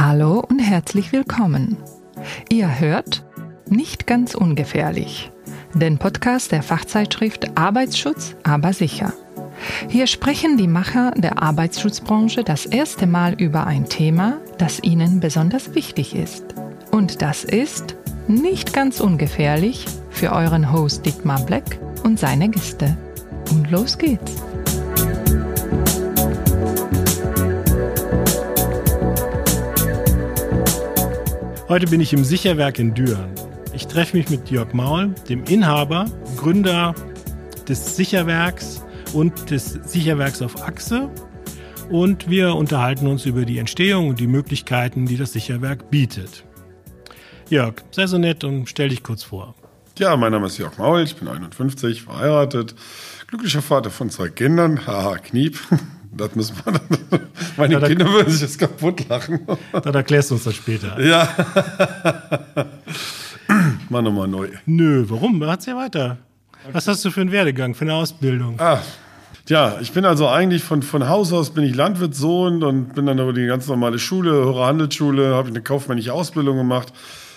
Hallo und herzlich willkommen. Ihr hört Nicht ganz ungefährlich, den Podcast der Fachzeitschrift Arbeitsschutz, aber sicher. Hier sprechen die Macher der Arbeitsschutzbranche das erste Mal über ein Thema, das ihnen besonders wichtig ist. Und das ist nicht ganz ungefährlich für euren Host Dietmar Black und seine Gäste. Und los geht's. Heute bin ich im Sicherwerk in Düren. Ich treffe mich mit Jörg Maul, dem Inhaber, Gründer des Sicherwerks und des Sicherwerks auf Achse. Und wir unterhalten uns über die Entstehung und die Möglichkeiten, die das Sicherwerk bietet. Jörg, sei so nett und stell dich kurz vor. Ja, mein Name ist Jörg Maul, ich bin 51, verheiratet, glücklicher Vater von zwei Kindern. Haha, Kniep. Das müssen wir dann. Meine ja, Kinder würden sich jetzt kaputt lachen. Dann erklärst du uns das später. Ja. Mach nochmal neu. Nö, warum? Erzähl weiter. Was hast du für einen Werdegang, für eine Ausbildung? Ah, ja, ich bin also eigentlich von, von Haus aus bin ich Landwirtssohn und bin dann über die ganz normale Schule, höhere Handelsschule, habe eine kaufmännische Ausbildung gemacht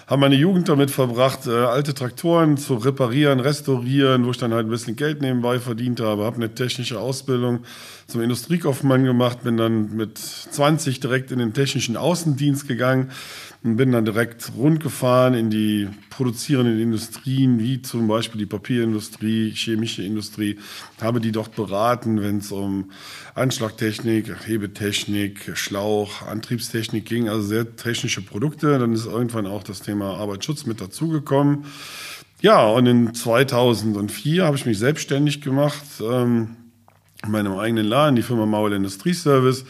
habe meine Jugend damit verbracht, äh, alte Traktoren zu reparieren, restaurieren, wo ich dann halt ein bisschen Geld nebenbei verdient habe. Habe eine technische Ausbildung zum Industriekaufmann gemacht, bin dann mit 20 direkt in den technischen Außendienst gegangen und bin dann direkt rundgefahren in die produzierenden Industrien, wie zum Beispiel die Papierindustrie, chemische Industrie, habe die dort beraten, wenn es um Anschlagtechnik, Hebetechnik, Schlauch, Antriebstechnik ging, also sehr technische Produkte. Dann ist irgendwann auch das Thema Arbeitsschutz mit dazugekommen. Ja, und in 2004 habe ich mich selbstständig gemacht, ähm, in meinem eigenen Laden, die Firma Maul Industrieservice.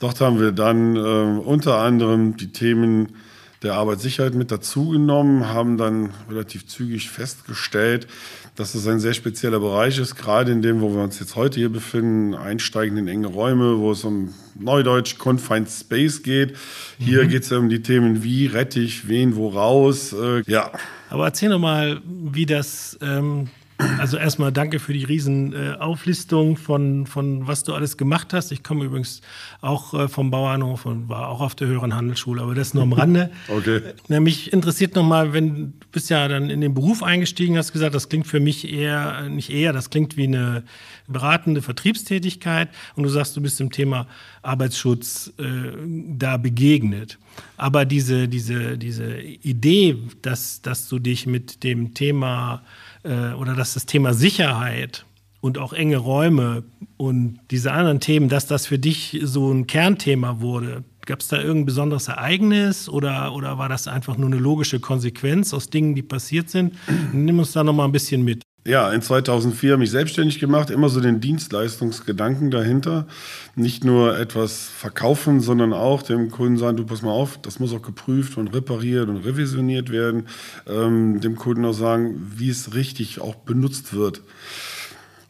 Dort haben wir dann äh, unter anderem die Themen der Arbeitssicherheit mit dazugenommen, haben dann relativ zügig festgestellt, dass es ein sehr spezieller Bereich ist, gerade in dem, wo wir uns jetzt heute hier befinden, einsteigen in enge Räume, wo es um Neudeutsch Confined Space geht. Hier mhm. geht es ja um die Themen, wie rette ich wen wo raus. Äh, ja. Aber erzähl doch mal, wie das ähm, also erstmal danke für die riesen äh, Auflistung von, von was du alles gemacht hast. Ich komme übrigens auch äh, vom Bauernhof und war auch auf der höheren Handelsschule, aber das nur am Rande. okay. Äh, mich interessiert nochmal, wenn du bist ja dann in den Beruf eingestiegen, hast gesagt, das klingt für mich eher, nicht eher, das klingt wie eine beratende Vertriebstätigkeit und du sagst, du bist dem Thema Arbeitsschutz äh, da begegnet. Aber diese, diese, diese Idee, dass, dass du dich mit dem Thema äh, oder dass das Thema Sicherheit und auch enge Räume und diese anderen Themen, dass das für dich so ein Kernthema wurde. Gab es da irgendein besonderes Ereignis oder, oder war das einfach nur eine logische Konsequenz aus Dingen, die passiert sind? Nimm uns da noch mal ein bisschen mit. Ja, in 2004 habe ich selbstständig gemacht, immer so den Dienstleistungsgedanken dahinter. Nicht nur etwas verkaufen, sondern auch dem Kunden sagen, du pass mal auf, das muss auch geprüft und repariert und revisioniert werden. Ähm, dem Kunden auch sagen, wie es richtig auch benutzt wird.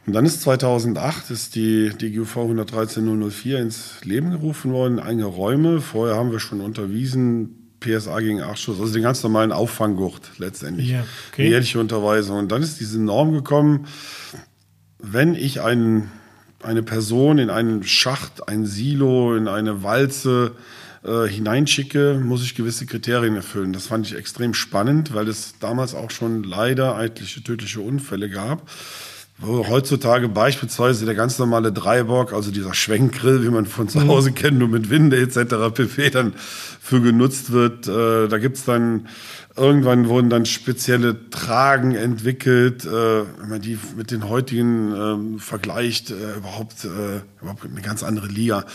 Und dann ist 2008 ist die DGUV 113004 ins Leben gerufen worden, eigene Räume. Vorher haben wir schon unterwiesen, PSA gegen Achschuss, also den ganz normalen Auffanggurt letztendlich. Ja, okay. Jährliche Unterweisung. Und dann ist diese Norm gekommen, wenn ich einen, eine Person in einen Schacht, ein Silo, in eine Walze äh, hineinschicke, muss ich gewisse Kriterien erfüllen. Das fand ich extrem spannend, weil es damals auch schon leider eitliche tödliche Unfälle gab. Wo heutzutage beispielsweise der ganz normale Dreibock, also dieser Schwenkgrill, wie man von zu mhm. Hause kennt, nur mit Winde etc. pp. dann für genutzt wird. Äh, da gibt's dann Irgendwann wurden dann spezielle Tragen entwickelt, äh, wenn man die mit den heutigen ähm, vergleicht, äh, überhaupt, äh, überhaupt eine ganz andere Liga.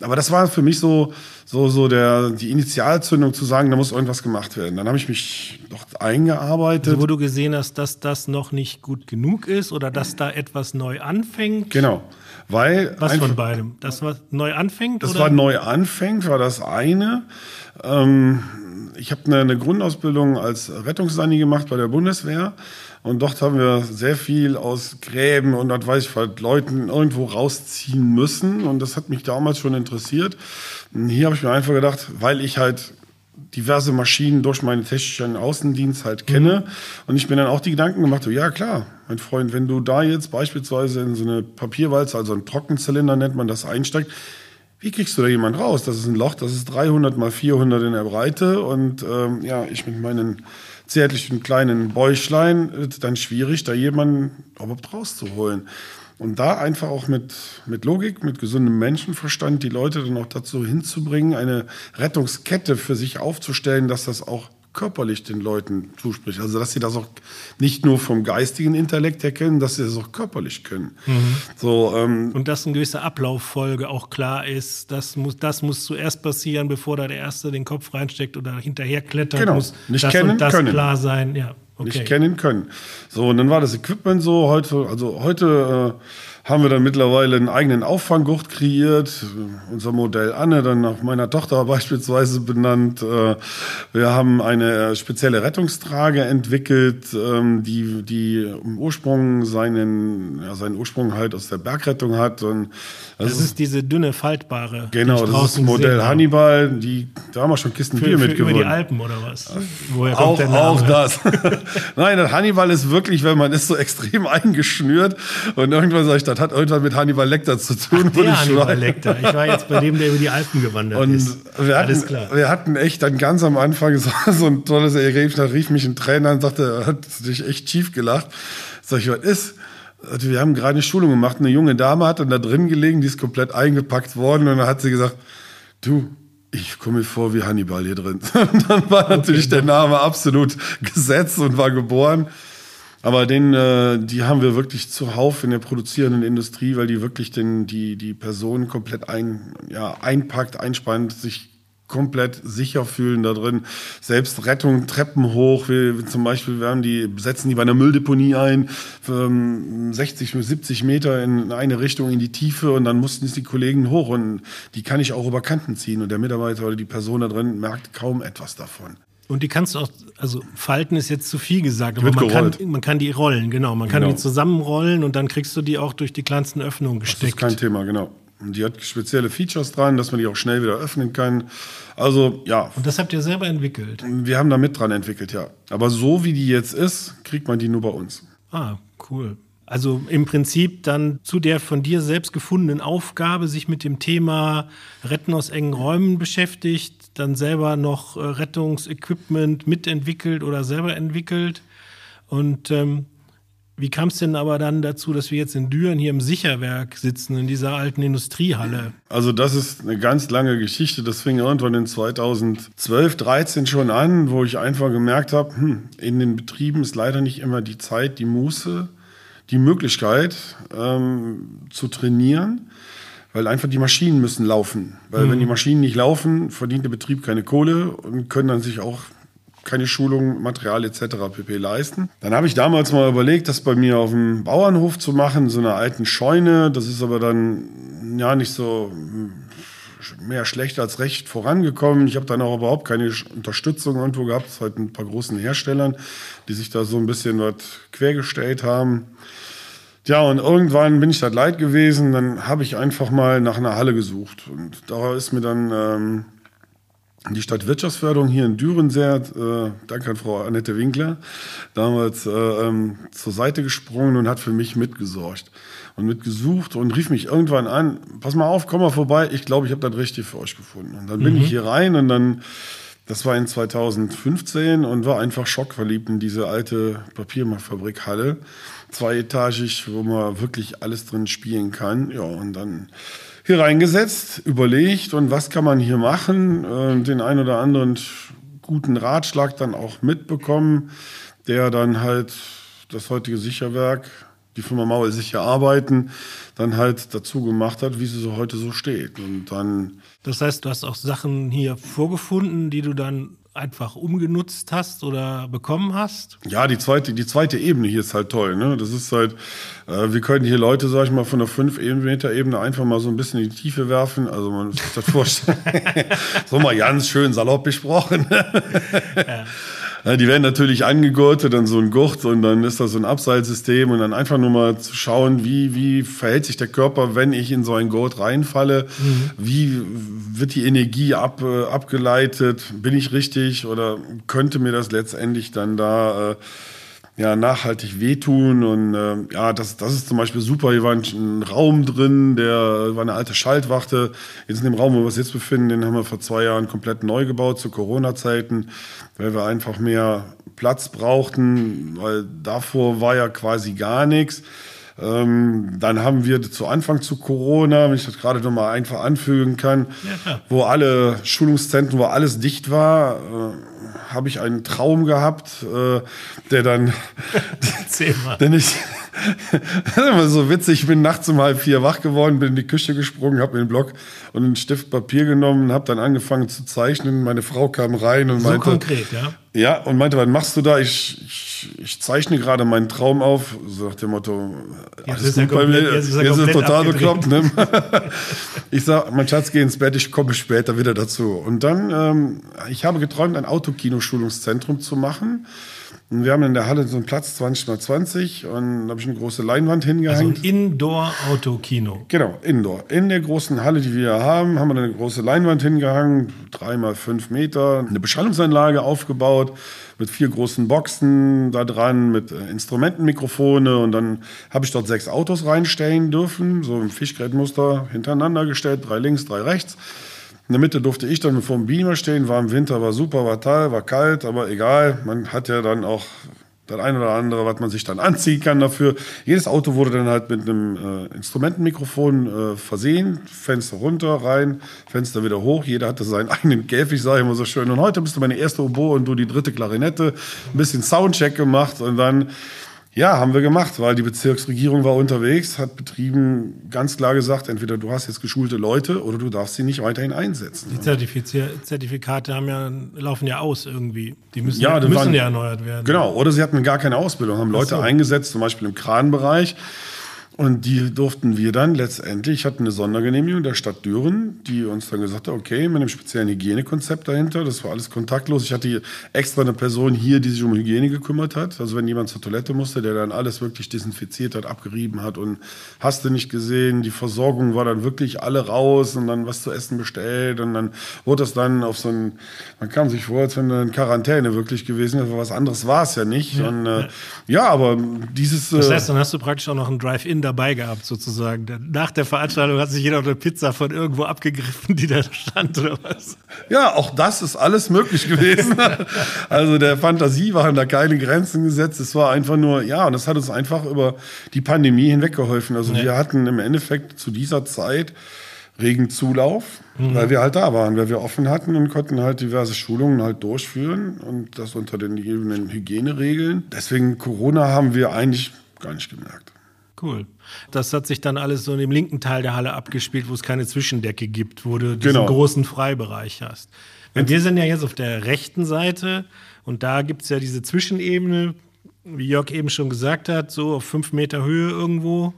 Aber das war für mich so, so, so der, die Initialzündung zu sagen, da muss irgendwas gemacht werden. Dann habe ich mich dort eingearbeitet. Also wo du gesehen hast, dass das noch nicht gut genug ist oder dass da etwas neu anfängt? Genau. Weil was von beidem? Das, was neu anfängt? Das oder? war neu anfängt, war das eine. Ähm, ich habe eine, eine, Grundausbildung als Rettungssani gemacht bei der Bundeswehr. Und dort haben wir sehr viel aus Gräben und was weiß ich, halt Leuten irgendwo rausziehen müssen. Und das hat mich damals schon interessiert. Und hier habe ich mir einfach gedacht, weil ich halt diverse Maschinen durch meinen technischen Außendienst halt kenne. Mhm. Und ich mir dann auch die Gedanken gemacht, so, ja klar, mein Freund, wenn du da jetzt beispielsweise in so eine Papierwalze, also einen Trockenzylinder nennt man das, einsteigst, wie kriegst du da jemand raus? Das ist ein Loch, das ist 300 mal 400 in der Breite und ähm, ja, ich mit meinen zärtlichen kleinen Bäuchlein, dann schwierig, da jemanden überhaupt rauszuholen. Und da einfach auch mit, mit Logik, mit gesundem Menschenverstand die Leute dann auch dazu hinzubringen, eine Rettungskette für sich aufzustellen, dass das auch körperlich den Leuten zuspricht. Also dass sie das auch nicht nur vom geistigen Intellekt her kennen, dass sie das auch körperlich können. Mhm. So, ähm, und dass eine gewisse Ablauffolge auch klar ist. Das muss, das muss zuerst passieren, bevor da der Erste den Kopf reinsteckt oder hinterher klettert. Genau. Muss nicht das kennen und das können. klar sein. Ja. Okay. Nicht kennen können. So, und dann war das Equipment so. Heute, also heute äh, haben wir dann mittlerweile einen eigenen Auffanggurt kreiert. Unser Modell Anne, dann nach meiner Tochter beispielsweise benannt. Äh, wir haben eine spezielle Rettungstrage entwickelt, ähm, die, die im Ursprung seinen, ja, seinen Ursprung halt aus der Bergrettung hat. Und das, das ist diese dünne, faltbare. Genau, das ist das Modell Hannibal. Die, da haben wir schon Kisten für, Bier für mitgewonnen. Über die Alpen oder was? Woher kommt auch, der Name? Auch das. Nein, das Hannibal ist wirklich, wenn man ist so extrem eingeschnürt und irgendwann sage ich, das hat irgendwas mit Hannibal Lecter zu tun. Ach, der Hannibal Lecter. Ich war jetzt bei dem, der über die Alpen gewandert und ist. Wir hatten, Alles klar. Wir hatten echt dann ganz am Anfang so, so ein tolles Ergebnis. Da rief mich ein Trainer und sagte, er hat sich echt schief gelacht. Sag ich, was ist? Also wir haben gerade eine Schulung gemacht. Eine junge Dame hat dann da drin gelegen, die ist komplett eingepackt worden. Und dann hat sie gesagt, du, ich komme mir vor wie Hannibal hier drin. Und dann war natürlich okay. der Name absolut gesetzt und war geboren. Aber den, äh, die haben wir wirklich zuhauf in der produzierenden Industrie, weil die wirklich den, die, die Personen komplett ein, ja, einpackt, einspannt, sich komplett sicher fühlen da drin. Selbst Rettung, Treppen hoch, wir, zum Beispiel, wir haben die, setzen die bei einer Mülldeponie ein, für, um, 60, 70 Meter in eine Richtung in die Tiefe und dann mussten es die Kollegen hoch und die kann ich auch über Kanten ziehen und der Mitarbeiter oder die Person da drin merkt kaum etwas davon. Und die kannst du auch, also falten ist jetzt zu viel gesagt, aber man kann, man kann die rollen, genau. Man kann genau. die zusammenrollen und dann kriegst du die auch durch die kleinsten Öffnungen gesteckt. Das ist kein Thema, genau. Und die hat spezielle Features dran, dass man die auch schnell wieder öffnen kann. Also, ja. Und das habt ihr selber entwickelt? Wir haben da mit dran entwickelt, ja. Aber so wie die jetzt ist, kriegt man die nur bei uns. Ah, cool. Also im Prinzip dann zu der von dir selbst gefundenen Aufgabe, sich mit dem Thema Retten aus engen Räumen beschäftigt, dann selber noch äh, Rettungsequipment mitentwickelt oder selber entwickelt. Und ähm, wie kam es denn aber dann dazu, dass wir jetzt in Düren hier im Sicherwerk sitzen, in dieser alten Industriehalle? Also das ist eine ganz lange Geschichte. Das fing irgendwann in 2012, 13 schon an, wo ich einfach gemerkt habe, hm, in den Betrieben ist leider nicht immer die Zeit, die Muße, die Möglichkeit ähm, zu trainieren weil einfach die Maschinen müssen laufen. Weil mhm. wenn die Maschinen nicht laufen, verdient der Betrieb keine Kohle und können dann sich auch keine Schulung, Material etc. pp. leisten. Dann habe ich damals mal überlegt, das bei mir auf dem Bauernhof zu machen, so einer alten Scheune. Das ist aber dann ja nicht so hm, mehr schlecht als recht vorangekommen. Ich habe dann auch überhaupt keine Unterstützung irgendwo gehabt, seit ein paar großen Herstellern, die sich da so ein bisschen was quergestellt haben. Ja, und irgendwann bin ich das leid gewesen. Dann habe ich einfach mal nach einer Halle gesucht. Und da ist mir dann ähm, die Stadtwirtschaftsförderung hier in Düren sehr, äh, danke an Frau Annette Winkler, damals äh, ähm, zur Seite gesprungen und hat für mich mitgesorgt und mitgesucht und rief mich irgendwann an, pass mal auf, komm mal vorbei, ich glaube, ich habe das richtig für euch gefunden. Und dann bin mhm. ich hier rein und dann, das war in 2015 und war einfach schockverliebt in diese alte Papierfabrikhalle zweietagig, wo man wirklich alles drin spielen kann. Ja, und dann hier reingesetzt, überlegt und was kann man hier machen, äh, den ein oder anderen guten Ratschlag dann auch mitbekommen, der dann halt das heutige Sicherwerk, die Firma Maul sicher arbeiten, dann halt dazu gemacht hat, wie sie so heute so steht. Und dann. Das heißt, du hast auch Sachen hier vorgefunden, die du dann einfach umgenutzt hast oder bekommen hast? Ja, die zweite, die zweite Ebene hier ist halt toll. Ne? Das ist halt, äh, wir können hier Leute, sag ich mal, von der 5 Meter Ebene einfach mal so ein bisschen in die Tiefe werfen. Also man muss sich das vorstellen. so mal ganz schön salopp besprochen. ja. Ja, die werden natürlich angegurtet, dann so ein Gurt und dann ist das so ein Abseilsystem und dann einfach nur mal zu schauen, wie, wie verhält sich der Körper, wenn ich in so ein Gurt reinfalle, mhm. wie wird die Energie ab, äh, abgeleitet, bin ich richtig oder könnte mir das letztendlich dann da äh, ja, nachhaltig wehtun. Und äh, ja, das, das ist zum Beispiel super. Hier war ein, ein Raum drin, der war eine alte Schaltwachte. Jetzt in dem Raum, wo wir uns jetzt befinden, den haben wir vor zwei Jahren komplett neu gebaut zu Corona-Zeiten, weil wir einfach mehr Platz brauchten, weil davor war ja quasi gar nichts. Ähm, dann haben wir zu Anfang zu Corona, wenn ich das gerade noch mal einfach anfügen kann, ja, wo alle Schulungszentren, wo alles dicht war, äh, habe ich einen Traum gehabt, äh, der dann, denn ich, das ist immer so witzig, ich bin nachts um halb vier wach geworden, bin in die Küche gesprungen, habe mir den Block und einen Stift Papier genommen, habe dann angefangen zu zeichnen. Meine Frau kam rein und so meinte, konkret, ja. Ja, und meinte, was machst du da? Ich, ich, ich zeichne gerade meinen Traum auf. So nach dem Motto, alles ist er gut bei mir. jetzt ist er Jetzt ist total bekloppt. Ne? ich sag, mein Schatz, geh ins Bett, ich komme später wieder dazu. Und dann, ähm, ich habe geträumt, ein Autokino-Schulungszentrum zu machen. Und wir haben in der Halle so einen Platz 20 mal 20 und da habe ich eine große Leinwand Also hingehängt. ein Indoor-Autokino. Genau, Indoor. In der großen Halle, die wir haben, haben wir eine große Leinwand hingehangen, drei mal fünf Meter, eine Beschallungsanlage aufgebaut mit vier großen Boxen da dran, mit äh, Instrumentenmikrofone und dann habe ich dort sechs Autos reinstellen dürfen, so im Fischgrätmuster hintereinander gestellt, drei links, drei rechts. In der Mitte durfte ich dann vor dem Beamer stehen, war im Winter, war super, war toll, war kalt, aber egal, man hat ja dann auch das eine oder andere, was man sich dann anziehen kann dafür. Jedes Auto wurde dann halt mit einem äh, Instrumentenmikrofon äh, versehen, Fenster runter, rein, Fenster wieder hoch. Jeder hatte seinen eigenen Käfig, sage ich immer so schön. Und heute bist du meine erste Oboe und du die dritte Klarinette. Ein bisschen Soundcheck gemacht und dann ja, haben wir gemacht, weil die Bezirksregierung war unterwegs, hat betrieben ganz klar gesagt, entweder du hast jetzt geschulte Leute oder du darfst sie nicht weiterhin einsetzen. Die Zertifizier Zertifikate haben ja, laufen ja aus irgendwie. Die müssen, Ja, die müssen waren- ja erneuert werden. Genau, oder sie hatten gar keine Ausbildung, haben Leute so. eingesetzt, zum Beispiel im Kranbereich. Und die durften wir dann letztendlich, hatten eine Sondergenehmigung der Stadt Düren, die uns dann gesagt hat, okay, mit einem speziellen Hygienekonzept dahinter, das war alles kontaktlos. Ich hatte extra eine Person hier, die sich um Hygiene gekümmert hat. Also wenn jemand zur Toilette musste, der dann alles wirklich desinfiziert hat, abgerieben hat und hast du nicht gesehen, die Versorgung war dann wirklich alle raus und dann was zu essen bestellt und dann wurde das dann auf so ein, man kam sich vor, als wenn in Quarantäne wirklich gewesen wäre, was anderes war es ja nicht. und äh, ja, aber dieses... Das äh, heißt, dann hast du praktisch auch noch ein Drive-In dabei gehabt, sozusagen. Denn Nach der Veranstaltung hat sich jeder eine Pizza von irgendwo abgegriffen, die da stand, oder was? Ja, auch das ist alles möglich gewesen. also der Fantasie waren da keine Grenzen gesetzt. Es war einfach nur, ja, und das hat uns einfach über die Pandemie hinweggeholfen. Also wir hatten im Endeffekt zu dieser Zeit regen Zulauf, weil wir halt da waren, weil wir offen hatten und konnten halt diverse Schulungen halt durchführen und das unter den gegebenen Hygieneregeln. Deswegen Corona haben wir eigentlich gar nicht gemerkt. Cool. Das hat sich dann alles so in dem linken Teil der Halle abgespielt, wo es keine Zwischendecke gibt, wo du diesen Genau. großen Freibereich hast. Und wir sind ja jetzt auf der rechten Seite und da gibt es ja diese Zwischenebene, wie Jörg eben schon gesagt hat, so auf fünf Meter Höhe irgendwo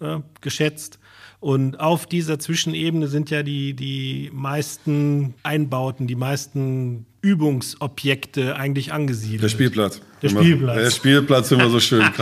äh, geschätzt. Und auf dieser Zwischenebene sind ja die, die meisten Einbauten, die meisten Übungsobjekte eigentlich angesiedelt. Der Spielplatz. Der Immer- Spielplatz. Der Spielplatz immer so schön.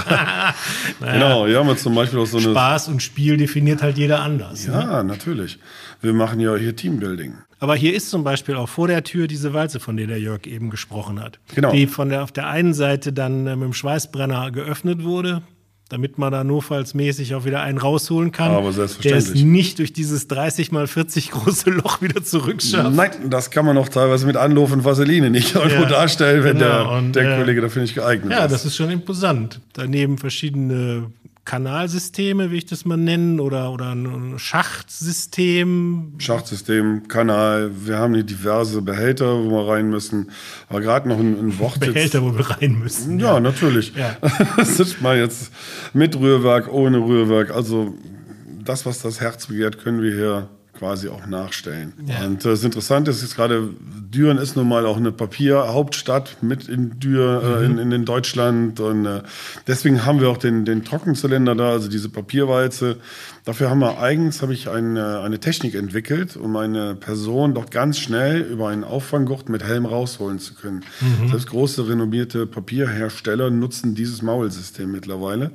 Genau, hier haben wir zum Beispiel auch so eine. Spaß und Spiel definiert halt jeder anders. Ne? Ja, natürlich. Wir machen ja hier Teambuilding. Aber hier ist zum Beispiel auch vor der Tür diese Walze, von der der Jörg eben gesprochen hat. Genau. Die von der, auf der einen Seite dann äh, mit dem Schweißbrenner geöffnet wurde, damit man da notfallsmäßig auch wieder einen rausholen kann. Aber selbstverständlich. Der es nicht durch dieses 30 mal 40 große Loch wieder zurückschafft. Nein, das kann man auch teilweise mit Anlauf und Vaseline nicht irgendwo Ja, darstellen, wenn genau. der, Und, der äh, Kollege dafür nicht geeignet Ja, ist. das ist schon imposant. Daneben verschiedene Kanalsysteme, wie ich das mal nennen, oder, oder ein Schachtsystem. Schachtsystem, Kanal, wir haben hier diverse Behälter, wo wir rein müssen. Aber gerade noch ein, ein Wort Behälter, wo wir rein müssen. Ja, natürlich. Ja. Das ist mal jetzt mit Rührwerk, ohne Rührwerk. Also das, was das Herz begehrt, können wir hier quasi auch nachstellen. Ja. Und äh, das Interessante ist jetzt gerade, Düren ist nun mal auch eine Papierhauptstadt mit in Dür, äh, in, in, in Deutschland. Und äh, deswegen haben wir auch den, den Trockenzylinder da, also diese Papierwalze. Dafür haben wir eigens habe ich eine, eine Technik entwickelt, um eine Person doch ganz schnell über einen Auffanggurt mit Helm rausholen zu können. Selbst große renommierte Papierhersteller nutzen dieses Maulsystem mittlerweile,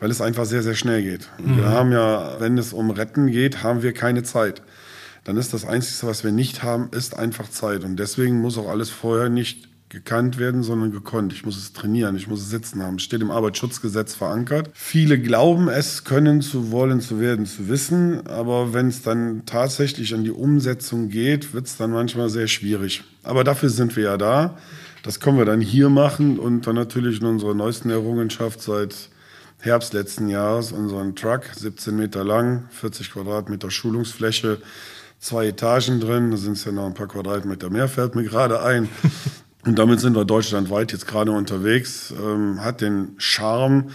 weil es einfach sehr, sehr schnell geht. Und Wir haben ja, wenn es um Retten geht, haben wir keine Zeit. Dann ist das Einzige, was wir nicht haben, ist einfach Zeit. Und deswegen muss auch alles vorher nicht gekannt werden, sondern gekonnt. Ich muss es trainieren, ich muss es sitzen haben. Es steht im Arbeitsschutzgesetz verankert. Viele glauben es können, zu wollen, zu werden, zu wissen, aber wenn es dann tatsächlich an die Umsetzung geht, wird es dann manchmal sehr schwierig. Aber dafür sind wir ja da. Das können wir dann hier machen und dann natürlich in unserer neuesten Errungenschaft seit Herbst letzten Jahres unseren Truck, 17 Meter lang, 40 Quadratmeter Schulungsfläche, zwei Etagen drin, da sind es ja noch ein paar Quadratmeter mehr, fällt mir gerade ein. Und damit sind wir deutschlandweit jetzt gerade unterwegs. Ähm, hat den Charme,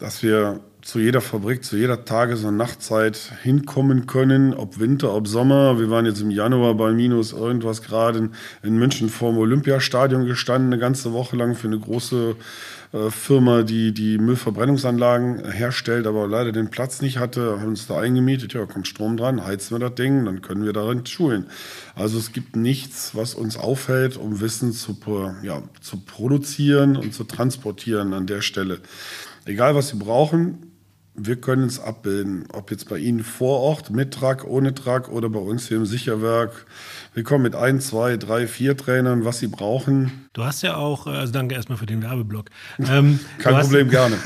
dass wir zu jeder Fabrik, zu jeder Tages- und Nachtzeit hinkommen können, ob Winter, ob Sommer. Wir waren jetzt im Januar bei minus irgendwas gerade in München vor dem Olympiastadion gestanden, eine ganze Woche lang für eine große äh, Firma, die die Müllverbrennungsanlagen herstellt, aber leider den Platz nicht hatte, haben uns da eingemietet. Ja, kommt Strom dran, heizen wir das Ding, dann können wir darin schulen. Also es gibt nichts, was uns aufhält, um Wissen zu, ja, zu produzieren und zu transportieren an der Stelle. Egal, was Sie brauchen, wir können es abbilden. Ob jetzt bei Ihnen vor Ort, mit Truck, ohne Truck oder bei uns hier im Sicherwerk. Wir kommen mit ein, zwei, drei, vier Trainern, was Sie brauchen. Du hast ja auch, äh, also danke erstmal für den Werbeblock. Ähm, Kein Problem, gerne.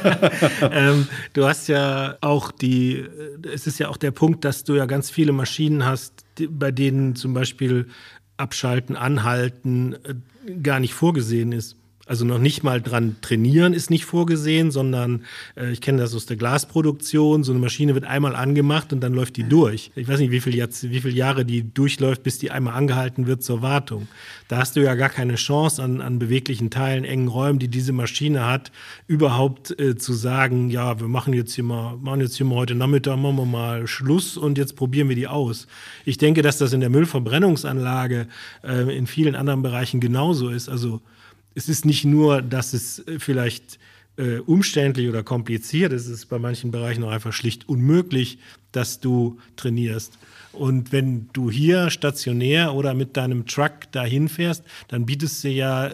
ähm, du hast ja auch die, äh, es ist ja auch der Punkt, dass du ja ganz viele Maschinen hast, die, bei denen zum Beispiel Abschalten, Anhalten äh, gar nicht vorgesehen ist. Also noch nicht mal dran trainieren ist nicht vorgesehen, sondern äh, ich kenne das aus der Glasproduktion. So eine Maschine wird einmal angemacht und dann läuft die durch. Ich weiß nicht, wie viele wie viel Jahre die durchläuft, bis die einmal angehalten wird zur Wartung. Da hast du ja gar keine Chance an, an beweglichen Teilen, engen Räumen, die diese Maschine hat, überhaupt äh, zu sagen, ja, wir machen jetzt hier mal, machen jetzt hier mal heute Nachmittag, machen wir mal Schluss und jetzt probieren wir die aus. Ich denke, dass das in der Müllverbrennungsanlage äh, in vielen anderen Bereichen genauso ist. Also es ist nicht nur, dass es äh, vielleicht äh, umständlich oder kompliziert ist, es ist bei manchen Bereichen auch einfach schlicht unmöglich, dass du trainierst. Und wenn du hier stationär oder mit deinem Truck dahin fährst, dann bietest du ja,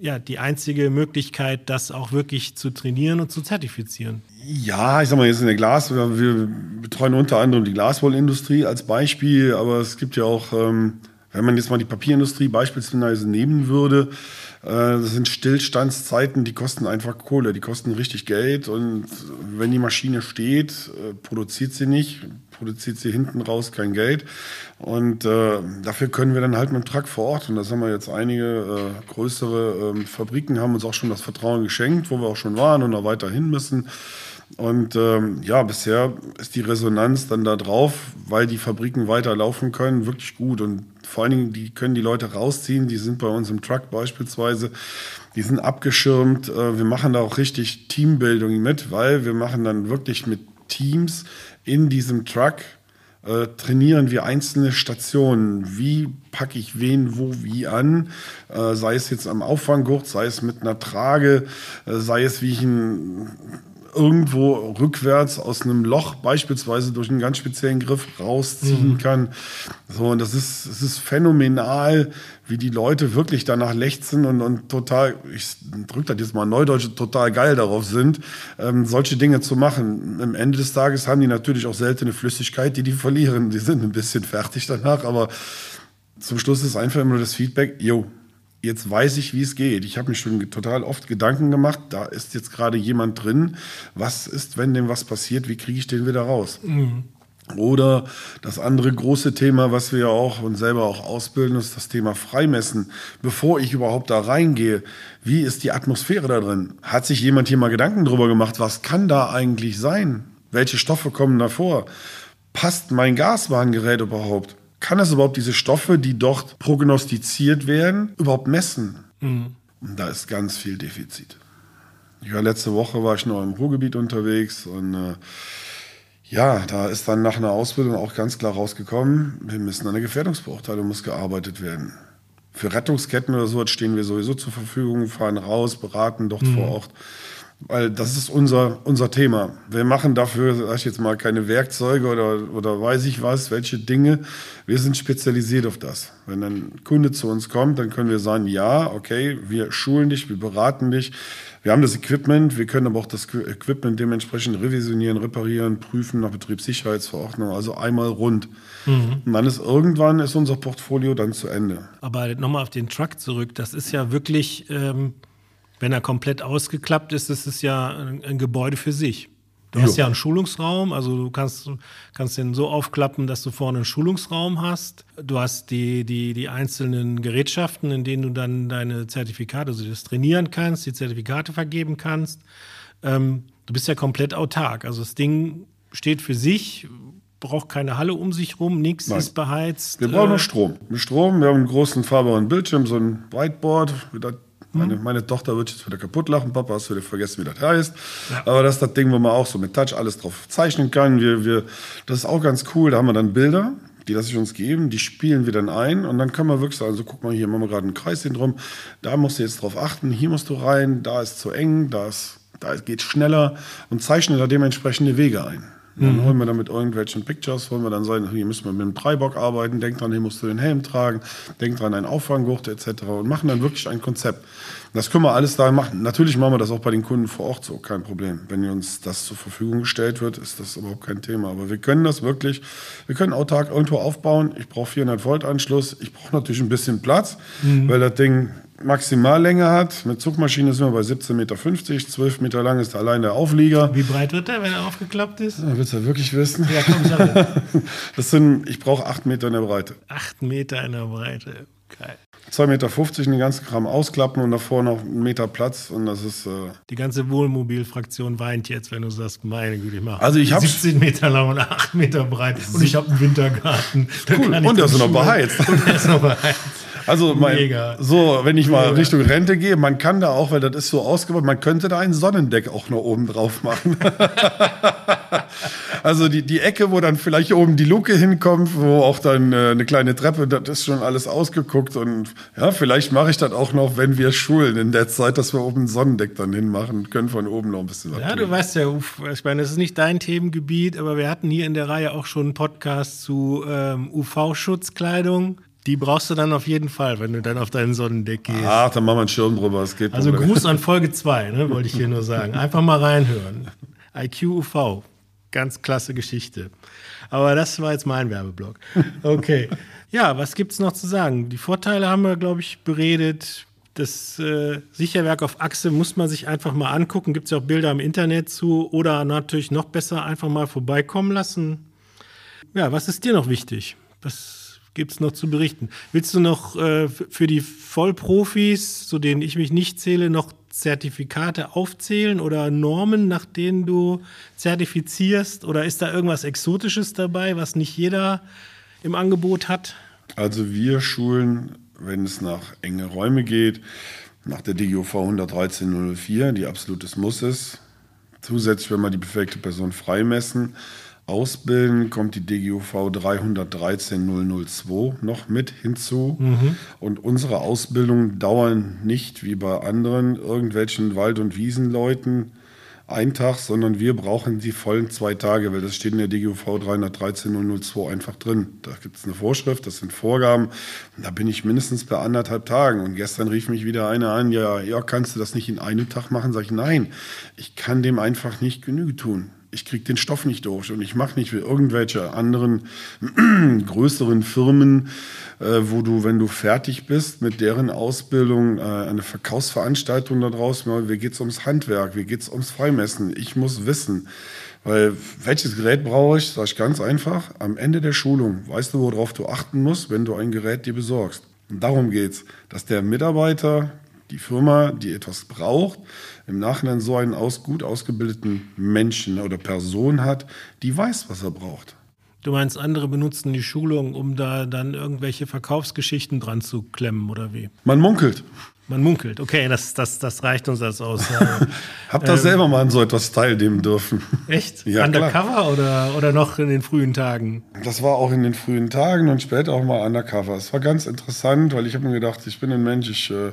ja die einzige Möglichkeit, das auch wirklich zu trainieren und zu zertifizieren. Ja, ich sag mal, jetzt in der Glas, wir betreuen unter anderem die Glaswollindustrie als Beispiel, aber es gibt ja auch, ähm, wenn man jetzt mal die Papierindustrie beispielsweise nehmen würde, das sind Stillstandszeiten, die kosten einfach Kohle, die kosten richtig Geld. Und wenn die Maschine steht, äh, produziert sie nicht, produziert sie hinten raus kein Geld. Und äh, dafür können wir dann halt mit dem Truck vor Ort. Und das haben wir jetzt einige äh, größere äh, Fabriken, haben uns auch schon das Vertrauen geschenkt, wo wir auch schon waren und da weiterhin müssen. Und ähm, ja, bisher ist die Resonanz dann da drauf, weil die Fabriken weiterlaufen können, wirklich gut. Und vor allen Dingen, die können die Leute rausziehen. Die sind bei uns im Truck beispielsweise. Die sind abgeschirmt. Äh, wir machen da auch richtig Teambildung mit, weil wir machen dann wirklich mit Teams in diesem Truck äh, trainieren wir einzelne Stationen. Wie packe ich wen wo wie an? Äh, sei es jetzt am Auffanggurt, sei es mit einer Trage, äh, sei es wie ich ein irgendwo rückwärts aus einem Loch beispielsweise durch einen ganz speziellen Griff rausziehen mhm. kann. So, und das ist, es ist phänomenal, wie die Leute wirklich danach lechzen und, und total, ich drücke das jetzt mal Neudeutsch, total geil darauf sind, ähm, solche Dinge zu machen. Am Ende des Tages haben die natürlich auch seltene Flüssigkeit, die die verlieren. Die sind ein bisschen fertig danach, aber zum Schluss ist einfach immer nur das Feedback, yo, jetzt weiß ich, wie es geht. Ich habe mir schon total oft Gedanken gemacht, da ist jetzt gerade jemand drin. Was ist, wenn dem was passiert? Wie kriege ich den wieder raus? Mhm. Oder das andere große Thema, was wir ja auch und selber auch ausbilden, ist das Thema Freimessen. Bevor ich überhaupt da reingehe, wie ist die Atmosphäre da drin? Hat sich jemand hier mal Gedanken drüber gemacht, was kann da eigentlich sein? Welche Stoffe kommen da vor? Passt mein Gaswarngerät überhaupt? Kann das überhaupt diese Stoffe, die dort prognostiziert werden, überhaupt messen? Mhm. Und da ist ganz viel Defizit. Ja, letzte Woche war ich noch im Ruhrgebiet unterwegs und äh, ja, da ist dann nach einer Ausbildung auch ganz klar rausgekommen, wir müssen an der Gefährdungsbeurteilung muss gearbeitet werden. Für Rettungsketten oder so stehen wir sowieso zur Verfügung, fahren raus, beraten dort mhm. vor Ort. Weil das ist unser, unser Thema. Wir machen dafür, sag ich jetzt mal, keine Werkzeuge oder, oder weiß ich was, welche Dinge. Wir sind spezialisiert auf das. Wenn ein Kunde zu uns kommt, dann können wir sagen, ja, okay, wir schulen dich, wir beraten dich. Wir haben das Equipment, wir können aber auch das Equipment dementsprechend revisionieren, reparieren, prüfen nach Betriebssicherheitsverordnung, also einmal rund. Mhm. Und dann ist irgendwann ist unser Portfolio dann zu Ende. Aber nochmal auf den Truck zurück, das ist ja wirklich... Ähm wenn er komplett ausgeklappt ist, ist es ja ein, ein Gebäude für sich. Du jo. hast ja einen Schulungsraum, also du kannst, kannst den so aufklappen, dass du vorne einen Schulungsraum hast. Du hast die, die, die einzelnen Gerätschaften, in denen du dann deine Zertifikate, also das trainieren kannst, die Zertifikate vergeben kannst. Ähm, du bist ja komplett autark. Also das Ding steht für sich, braucht keine Halle um sich rum, nichts ist beheizt. Wir brauchen nur äh, Strom. Strom, wir haben einen großen fahrbaren Bildschirm, so ein Whiteboard, da meine, meine, Tochter wird jetzt wieder kaputt lachen. Papa, hast du wieder vergessen, wie das heißt. Ja. Aber das ist das Ding, wo man auch so mit Touch alles drauf zeichnen kann. Wir, wir, das ist auch ganz cool. Da haben wir dann Bilder, die lasse ich uns geben. Die spielen wir dann ein. Und dann können wir wirklich sagen, also guck mal, hier machen wir gerade einen Kreis drum. Da musst du jetzt drauf achten. Hier musst du rein. Da ist zu eng. Da, ist, da geht schneller. Und zeichne da dementsprechende Wege ein. Dann mhm. holen wir dann mit irgendwelchen Pictures, wollen wir dann sagen, hier müssen wir mit dem Dreibock arbeiten, denk dran, hier musst du den Helm tragen, denk dran, ein Auffanggurt etc. und machen dann wirklich ein Konzept. Das können wir alles da machen. Natürlich machen wir das auch bei den Kunden vor Ort so, kein Problem. Wenn uns das zur Verfügung gestellt wird, ist das überhaupt kein Thema. Aber wir können das wirklich, wir können autark irgendwo aufbauen. Ich brauche 400 Volt Anschluss. Ich brauche natürlich ein bisschen Platz, mhm. weil das Ding Maximallänge hat. Mit Zugmaschine sind wir bei 17,50 Meter, 12 Meter lang ist allein der Auflieger. Wie breit wird der, wenn er aufgeklappt ist? Ja, willst du wirklich wissen? Ja, komm, sag Das sind, ich brauche 8 Meter in der Breite. 8 Meter in der Breite, geil. 2,50 Meter den ganzen Kram ausklappen und davor noch einen Meter Platz und das ist... Äh Die ganze Wohnmobilfraktion weint jetzt, wenn du sagst, meine Güte, ich mache also ich 17 Meter lang und 8 Meter breit und ich habe einen Wintergarten. Cool. Und der ist noch beheizt. Und der ist noch beheizt. Also mein, so, wenn ich mal Mega. Richtung Rente gehe, man kann da auch, weil das ist so ausgebaut, man könnte da ein Sonnendeck auch noch oben drauf machen. also die, die Ecke, wo dann vielleicht oben die Luke hinkommt, wo auch dann äh, eine kleine Treppe, das ist schon alles ausgeguckt und ja, vielleicht mache ich das auch noch, wenn wir schulen in der Zeit, dass wir oben ein Sonnendeck dann hinmachen können von oben noch ein bisschen was. Ja, tun. du weißt ja, ich meine, das ist nicht dein Themengebiet, aber wir hatten hier in der Reihe auch schon einen Podcast zu ähm, UV-Schutzkleidung. Die brauchst du dann auf jeden Fall, wenn du dann auf deinen Sonnendeck gehst. Ach, dann machen wir einen Schirm drüber. Es geht also Gruß an Folge 2, ne, wollte ich hier nur sagen. Einfach mal reinhören. IQ UV. Ganz klasse Geschichte. Aber das war jetzt mein Werbeblock. Okay. Ja, was gibt es noch zu sagen? Die Vorteile haben wir, glaube ich, beredet. Das äh, Sicherwerk auf Achse muss man sich einfach mal angucken. Gibt es ja auch Bilder im Internet zu. Oder natürlich noch besser einfach mal vorbeikommen lassen. Ja, was ist dir noch wichtig? Was gibt es noch zu berichten? Willst du noch äh, für die Vollprofis, zu denen ich mich nicht zähle, noch Zertifikate aufzählen oder Normen, nach denen du zertifizierst? Oder ist da irgendwas Exotisches dabei, was nicht jeder im Angebot hat? Also wir schulen, wenn es nach enge Räume geht, nach der DGOV 11304, die absolutes Muss ist. Zusätzlich, wenn wir die befähigte Person freimessen, ausbilden, kommt die DGUV 313002 noch mit hinzu. Mhm. Und unsere Ausbildungen dauern nicht wie bei anderen irgendwelchen Wald- und Wiesenleuten ein Tag, sondern wir brauchen die vollen zwei Tage, weil das steht in der DGUV 313002 einfach drin. Da gibt es eine Vorschrift, das sind Vorgaben. Da bin ich mindestens bei anderthalb Tagen. Und gestern rief mich wieder einer an, ja, ja, kannst du das nicht in einem Tag machen? Sag ich, nein, ich kann dem einfach nicht Genüge tun ich kriege den Stoff nicht durch und ich mache nicht wie irgendwelche anderen größeren Firmen, äh, wo du, wenn du fertig bist mit deren Ausbildung, äh, eine Verkaufsveranstaltung da draußen, wie geht es ums Handwerk, wie geht es ums Freimessen. Ich muss wissen, weil welches Gerät brauche ich? Sag ich ganz einfach. Am Ende der Schulung weißt du, worauf du achten musst, wenn du ein Gerät dir besorgst. Und darum geht's, dass der Mitarbeiter, die Firma, die etwas braucht, im Nachhinein so einen aus, gut ausgebildeten Menschen oder Person hat, die weiß, was er braucht. Du meinst, andere benutzen die Schulung, um da dann irgendwelche Verkaufsgeschichten dran zu klemmen oder wie? Man munkelt. Man munkelt. Okay, das, das, das reicht uns als aus. Hab da ähm, selber mal an so etwas teilnehmen dürfen. Echt? Ja, undercover oder, oder noch in den frühen Tagen? Das war auch in den frühen Tagen und später auch mal undercover. Es war ganz interessant, weil ich habe mir gedacht, ich bin ein Mensch, ich äh,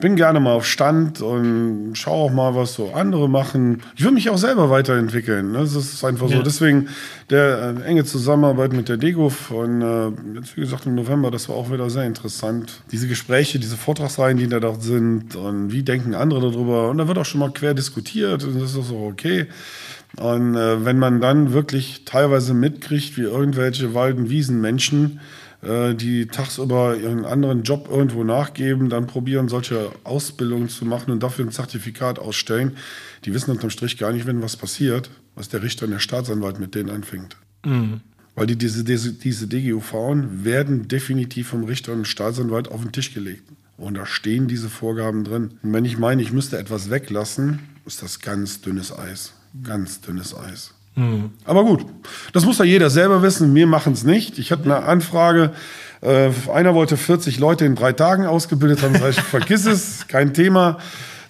bin gerne mal auf Stand und schaue auch mal, was so andere machen. Ich will mich auch selber weiterentwickeln. Ne? Das ist einfach ja. so. Deswegen der äh, enge Zusammenarbeit mit der DEGUF und äh, jetzt, wie gesagt, im November, das war auch wieder sehr interessant. Diese Gespräche, diese Vortragsreihen, die da dort sind und wie denken andere darüber. Und da wird auch schon mal quer diskutiert und das ist auch okay. Und äh, wenn man dann wirklich teilweise mitkriegt, wie irgendwelche Wald- und Wiesenmenschen äh, die tagsüber ihren anderen Job irgendwo nachgeben, dann probieren, solche Ausbildungen zu machen und dafür ein Zertifikat ausstellen. Die wissen unterm Strich gar nicht, wenn was passiert, was der Richter und der Staatsanwalt mit denen anfängt. Mhm. Weil die, diese, diese, diese DGUV werden definitiv vom Richter und Staatsanwalt auf den Tisch gelegt. Und da stehen diese Vorgaben drin. Und wenn ich meine, ich müsste etwas weglassen, ist das ganz dünnes Eis. Ganz dünnes Eis. Mhm. Aber gut, das muss ja jeder selber wissen. Wir machen es nicht. Ich hatte eine Anfrage. Äh, einer wollte 40 Leute in drei Tagen ausgebildet haben. Sag ich, vergiss es, kein Thema.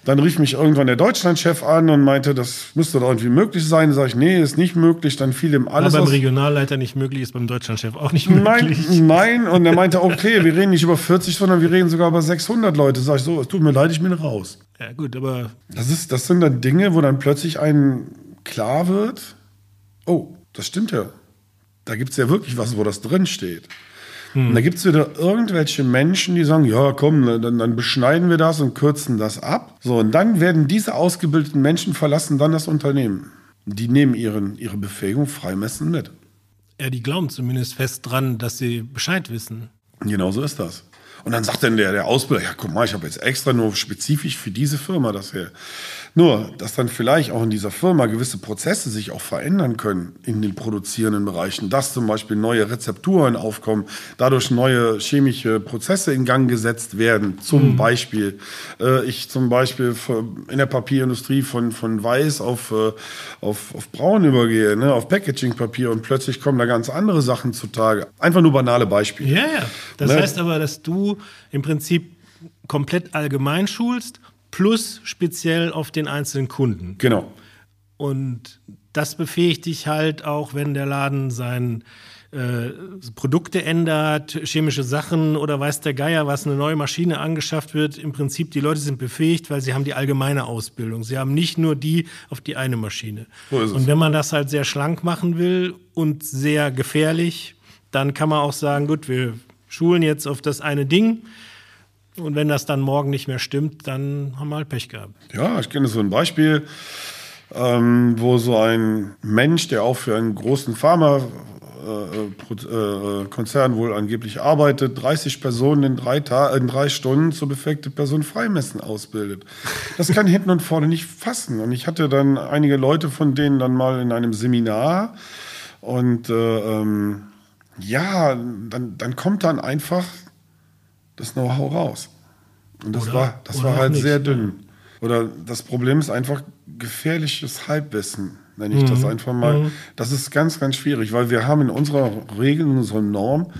Dann rief mich irgendwann der Deutschlandchef an und meinte, das müsste doch irgendwie möglich sein. Da sage ich, nee, ist nicht möglich. Dann fiel ihm alles. Aber beim Regionalleiter nicht möglich, ist beim Deutschlandchef auch nicht möglich. Nein, nein. Und er meinte, okay, wir reden nicht über 40, sondern wir reden sogar über 600 Leute. Sag ich so, es tut mir leid, ich bin raus. Ja, gut, aber. Das, ist, das sind dann Dinge, wo dann plötzlich einem klar wird, oh, das stimmt ja. Da gibt es ja wirklich was, wo das drin steht. Hm. Und da gibt es wieder irgendwelche Menschen, die sagen, ja komm, dann, dann, beschneiden wir das und kürzen das ab. So, und dann werden diese ausgebildeten Menschen verlassen dann das Unternehmen. Die nehmen ihren, ihre Befähigung freimessen mit. Ja, die glauben zumindest fest dran, dass sie Bescheid wissen. Genau so ist das. Und dann sagt dann der, der Ausbilder, ja guck mal, ich habe jetzt extra nur spezifisch für diese Firma das hier. Nur, dass dann vielleicht auch in dieser Firma gewisse Prozesse sich auch verändern können in den produzierenden Bereichen, dass zum Beispiel neue Rezepturen aufkommen, dadurch neue chemische Prozesse in Gang gesetzt werden. Zum mhm. Beispiel, äh, ich zum Beispiel in der Papierindustrie von, von weiß auf, äh, auf, auf braun übergehe, ne, auf Packagingpapier und plötzlich kommen da ganz andere Sachen zutage. Einfach nur banale Beispiele. Ja, ja. Das ne? heißt aber, dass du im Prinzip komplett allgemein schulst plus speziell auf den einzelnen Kunden. Genau. Und das befähigt dich halt auch, wenn der Laden sein äh, Produkte ändert, chemische Sachen oder weiß der Geier, was eine neue Maschine angeschafft wird. Im Prinzip, die Leute sind befähigt, weil sie haben die allgemeine Ausbildung. Sie haben nicht nur die auf die eine Maschine. Und wenn man das halt sehr schlank machen will und sehr gefährlich, dann kann man auch sagen, gut, wir schulen jetzt auf das eine Ding und wenn das dann morgen nicht mehr stimmt, dann haben wir halt Pech gehabt. Ja, ich kenne so ein Beispiel, ähm, wo so ein Mensch, der auch für einen großen Pharmakonzern äh, äh, wohl angeblich arbeitet, 30 Personen in drei, Ta in drei Stunden zur befähigte Person freimessen ausbildet. Das kann hinten und vorne nicht fassen. Und ich hatte dann einige Leute von denen dann mal in einem Seminar und äh, ähm, ja, dann, dann kommt dann einfach das Know-how raus. Und das oder, war, das war halt nicht. sehr dünn. Oder das Problem ist einfach gefährliches Halbwissen, nenne ich mhm. das einfach mal. Mhm. Das ist ganz, ganz schwierig, weil wir haben in unserer Regel, in unserer Norm,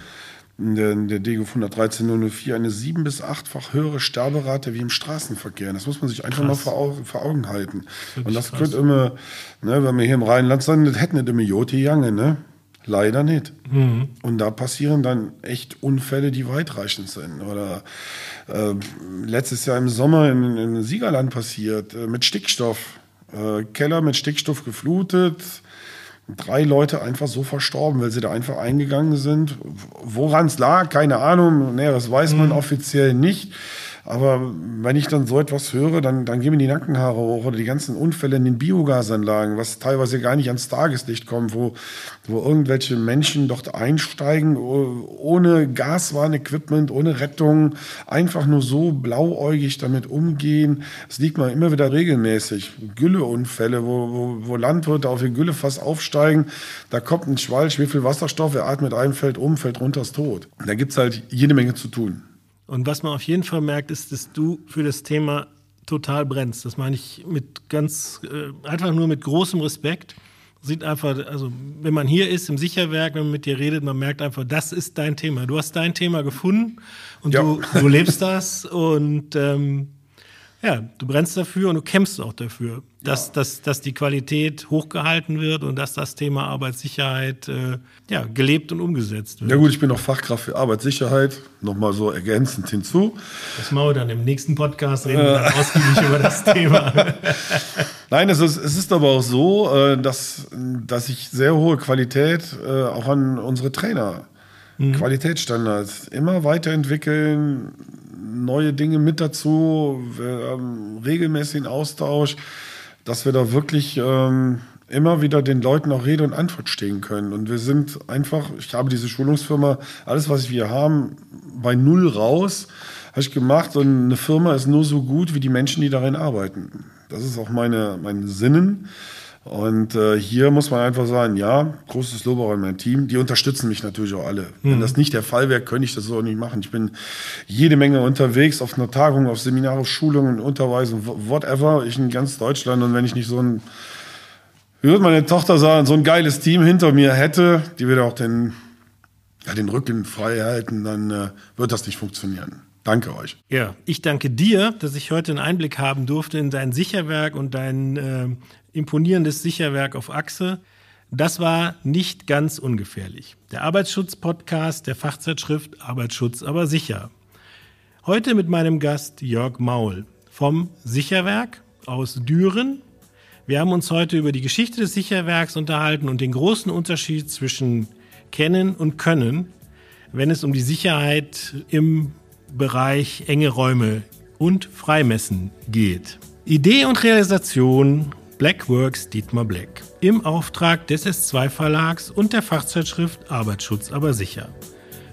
in der, in der DGO 113.004 eine sieben- bis achtfach höhere Sterberate wie im Straßenverkehr. Das muss man sich einfach krass. mal vor, Augen, vor Augen halten. Und das könnte immer, ne, wenn wir hier im Rheinland sind, hätten nicht immer Jote Jange, ne? Leider nicht. Mhm. Und da passieren dann echt Unfälle, die weitreichend sind. Oder äh, letztes Jahr im Sommer in, in Siegerland passiert, äh, mit Stickstoff. Äh, Keller mit Stickstoff geflutet. Drei Leute einfach so verstorben, weil sie da einfach eingegangen sind. Woran es lag, keine Ahnung. Das weiß man mhm. offiziell nicht. Aber wenn ich dann so etwas höre, dann, dann gehen mir die Nackenhaare hoch oder die ganzen Unfälle in den Biogasanlagen, was teilweise gar nicht ans Tageslicht kommt, wo, wo irgendwelche Menschen dort einsteigen, ohne Gaswarn-Equipment, ohne Rettung, einfach nur so blauäugig damit umgehen. Es liegt mal immer wieder regelmäßig. Gülleunfälle, wo, wo, wo Landwirte auf ihr Güllefass aufsteigen, da kommt ein Schwalch, wie viel Wasserstoff, er atmet ein, fällt um, fällt runter, ist tot. Da gibt es halt jede Menge zu tun. Und was man auf jeden Fall merkt, ist, dass du für das Thema total brennst. Das meine ich mit ganz, äh, einfach nur mit großem Respekt. sieht einfach, also wenn man hier ist im Sicherwerk, wenn man mit dir redet, man merkt einfach, das ist dein Thema. Du hast dein Thema gefunden und ja. du, du lebst das und ähm, ja, du brennst dafür und du kämpfst auch dafür, dass, ja. dass, dass die Qualität hochgehalten wird und dass das Thema Arbeitssicherheit äh, ja, gelebt und umgesetzt wird. Ja gut, ich bin auch Fachkraft für Arbeitssicherheit, nochmal so ergänzend hinzu. Das machen wir dann im nächsten Podcast, reden wir dann ausgiebig über das Thema. Nein, es ist, es ist aber auch so, äh, dass, dass ich sehr hohe Qualität äh, auch an unsere Trainer mhm. Qualitätsstandards immer weiterentwickeln, neue Dinge mit dazu, haben regelmäßigen Austausch, dass wir da wirklich ähm, immer wieder den Leuten auch Rede und Antwort stehen können. Und wir sind einfach, ich habe diese Schulungsfirma, alles, was wir haben, bei Null raus, habe ich gemacht. Und eine Firma ist nur so gut wie die Menschen, die darin arbeiten. Das ist auch meine, mein Sinnen. Und äh, hier muss man einfach sagen, ja, großes Lob auch an mein Team. Die unterstützen mich natürlich auch alle. Mhm. Wenn das nicht der Fall wäre, könnte ich das so nicht machen. Ich bin jede Menge unterwegs, auf einer Tagung, auf Seminare, auf Schulungen, Unterweisung, whatever. Ich in ganz Deutschland. Und wenn ich nicht so ein, wie würde meine Tochter sagen, so ein geiles Team hinter mir hätte, die würde auch den, ja, den Rücken frei halten, dann äh, wird das nicht funktionieren. Danke euch. Ja, ich danke dir, dass ich heute einen Einblick haben durfte in dein Sicherwerk und dein äh, imponierendes Sicherwerk auf Achse. Das war nicht ganz ungefährlich. Der Arbeitsschutz-Podcast der Fachzeitschrift Arbeitsschutz aber sicher. Heute mit meinem Gast Jörg Maul vom Sicherwerk aus Düren. Wir haben uns heute über die Geschichte des Sicherwerks unterhalten und den großen Unterschied zwischen Kennen und Können, wenn es um die Sicherheit im Bereich enge Räume und Freimessen geht. Idee und Realisation Blackworks Dietmar Black im Auftrag des S2 Verlags und der Fachzeitschrift Arbeitsschutz aber sicher.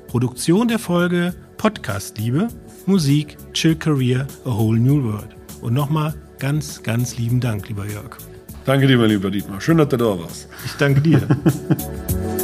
Produktion der Folge Podcast Liebe, Musik Chill Career A Whole New World. Und nochmal ganz, ganz lieben Dank, lieber Jörg. Danke dir, mein lieber Dietmar. Schön, dass du da warst. Ich danke dir.